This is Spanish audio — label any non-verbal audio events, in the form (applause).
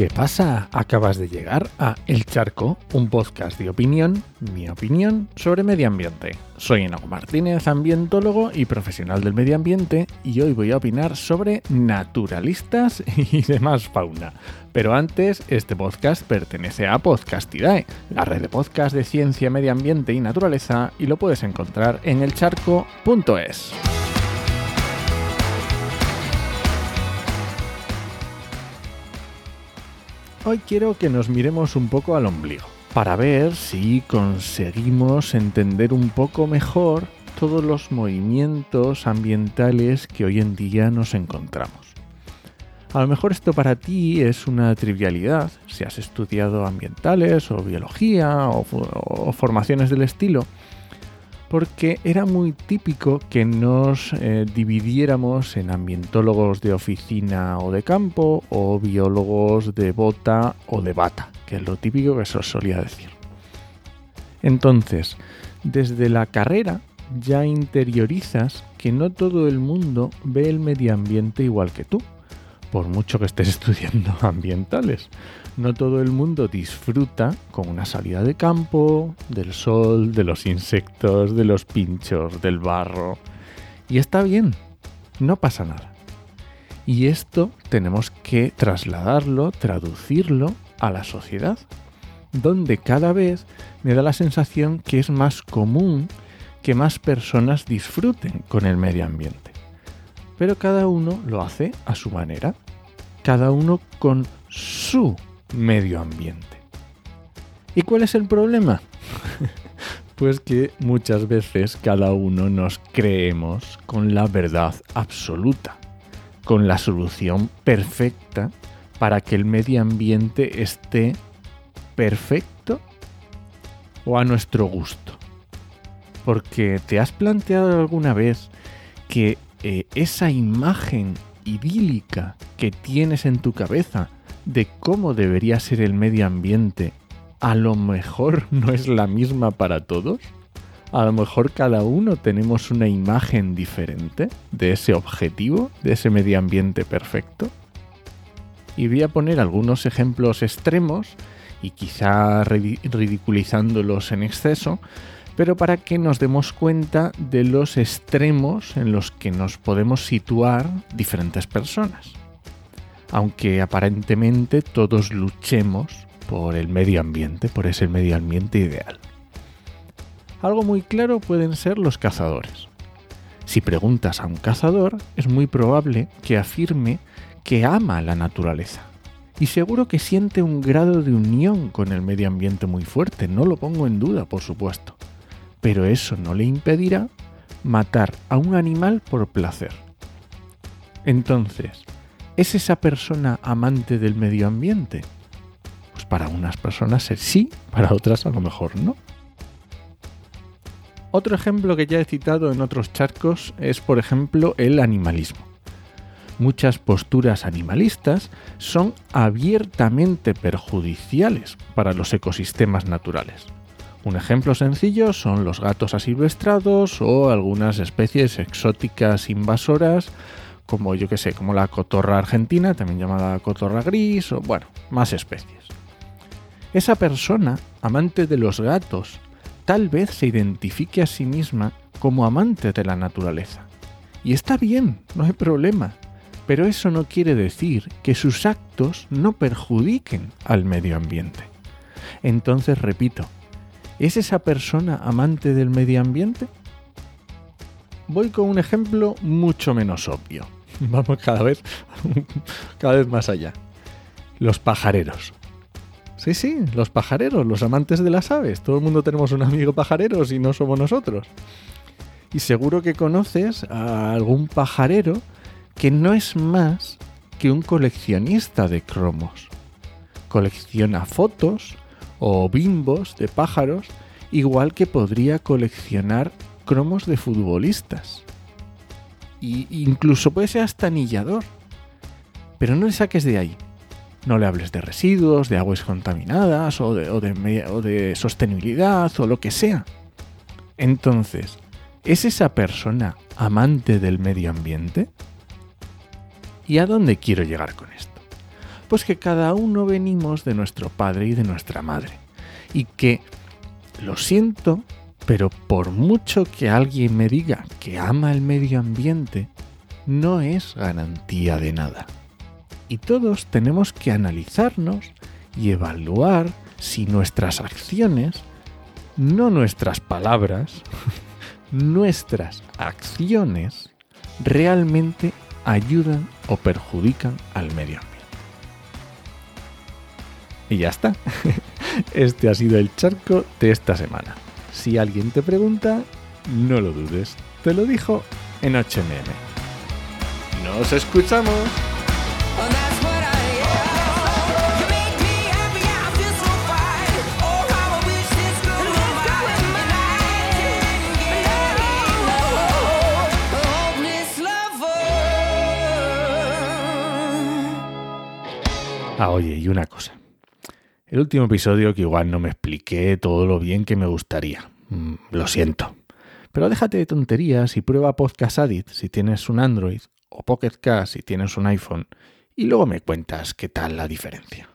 ¿Qué pasa? Acabas de llegar a El Charco, un podcast de opinión, mi opinión sobre medio ambiente. Soy Enago Martínez, ambientólogo y profesional del medio ambiente, y hoy voy a opinar sobre naturalistas (laughs) y demás fauna. Pero antes, este podcast pertenece a Podcastidae, la red de podcast de ciencia, medio ambiente y naturaleza, y lo puedes encontrar en elcharco.es. Hoy quiero que nos miremos un poco al ombligo, para ver si conseguimos entender un poco mejor todos los movimientos ambientales que hoy en día nos encontramos. A lo mejor esto para ti es una trivialidad, si has estudiado ambientales o biología o, formaciones del estilo, porque era muy típico que nos eh, dividiéramos en ambientólogos de oficina o de campo o biólogos de bota o de bata, que es lo típico que se os solía decir. Entonces, desde la carrera ya interiorizas que no todo el mundo ve el medio ambiente igual que tú, por mucho que estés (laughs) estudiando ambientales no todo el mundo disfruta con una salida de campo, del sol, de los insectos, de los pinchos, del barro. Y está bien, no pasa nada. Y esto tenemos que trasladarlo, traducirlo a la sociedad, donde cada vez me da la sensación que es más común que más personas disfruten con el medio ambiente. Pero cada uno lo hace a su manera, cada uno con su medio ambiente. ¿Y cuál es el problema? (laughs) pues que muchas veces cada uno nos creemos con la verdad absoluta, con la solución perfecta para que el medio ambiente esté perfecto o a nuestro gusto. Porque te has planteado alguna vez que eh, esa imagen idílica que tienes en tu cabeza de cómo debería ser el medio ambiente a lo mejor (laughs) no es la misma para todos? A lo mejor cada uno tenemos una imagen diferente de ese objetivo, de ese medio ambiente perfecto. Y voy a poner algunos ejemplos extremos y quizá ridiculizándolos en exceso, pero para que nos demos cuenta de los extremos en los que nos podemos situar diferentes personas aunque aparentemente todos luchemos por el medio ambiente, por ese medio ambiente ideal. Algo muy claro pueden ser los cazadores. Si preguntas a un cazador, es muy probable que afirme que ama la naturaleza. Y seguro que siente un grado de unión con el medio ambiente muy fuerte, no lo pongo en duda, por supuesto. Pero eso no le impedirá matar a un animal por placer. Entonces, ¿Es esa persona amante del medio ambiente? Pues para unas personas sí, para otras a lo mejor no. Otro ejemplo que ya he citado en otros charcos es, por ejemplo, el animalismo. Muchas posturas animalistas son abiertamente perjudiciales para los ecosistemas naturales. Un ejemplo sencillo son los gatos asilvestrados o algunas especies exóticas invasoras como yo que sé, como la cotorra argentina, también llamada cotorra gris, o bueno, más especies. Esa persona, amante de los gatos, tal vez se identifique a sí misma como amante de la naturaleza. Y está bien, no hay problema, pero eso no quiere decir que sus actos no perjudiquen al medio ambiente. Entonces, repito, ¿es esa persona amante del medio ambiente? Voy con un ejemplo mucho menos obvio. (laughs) Vamos cada vez, (laughs) cada vez más allá. Los pajareros. Sí, sí, los pajareros, los amantes de las aves. Todo el mundo tenemos un amigo pajarero si no somos nosotros. Y seguro que conoces a algún pajarero que no es más que un coleccionista de cromos. Colecciona fotos o bimbos de pájaros, igual que podría coleccionar cromos de futbolistas incluso puede ser hasta anillador. Pero no le saques de ahí. No le hables de residuos, de aguas contaminadas o de, o de sostenibilidad o lo que sea. Entonces, ¿es esa persona amante del medio ambiente? ¿Y a dónde quiero llegar con esto? Pues que cada uno venimos de nuestro padre y de nuestra madre. Y que, lo siento, pero por mucho que alguien me diga que ama el medio ambiente, no es garantía de nada. Y todos tenemos que analizarnos y evaluar si nuestras acciones, no nuestras palabras, (laughs) nuestras acciones realmente ayudan o perjudican al medio ambiente. Y ya está. (laughs) Este ha sido el charco de esta semana. Si alguien te pregunta, no lo dudes. Te lo dijo en HMM. ¡Nos escuchamos! Ah, oye, y una cosa. El último episodio que igual no me expliqué todo lo bien que me gustaría. Mm, lo siento. Pero déjate de tonterías y prueba Podcast Addict si tienes un Android o Pocket Cast si tienes un iPhone y luego me cuentas qué tal la diferencia.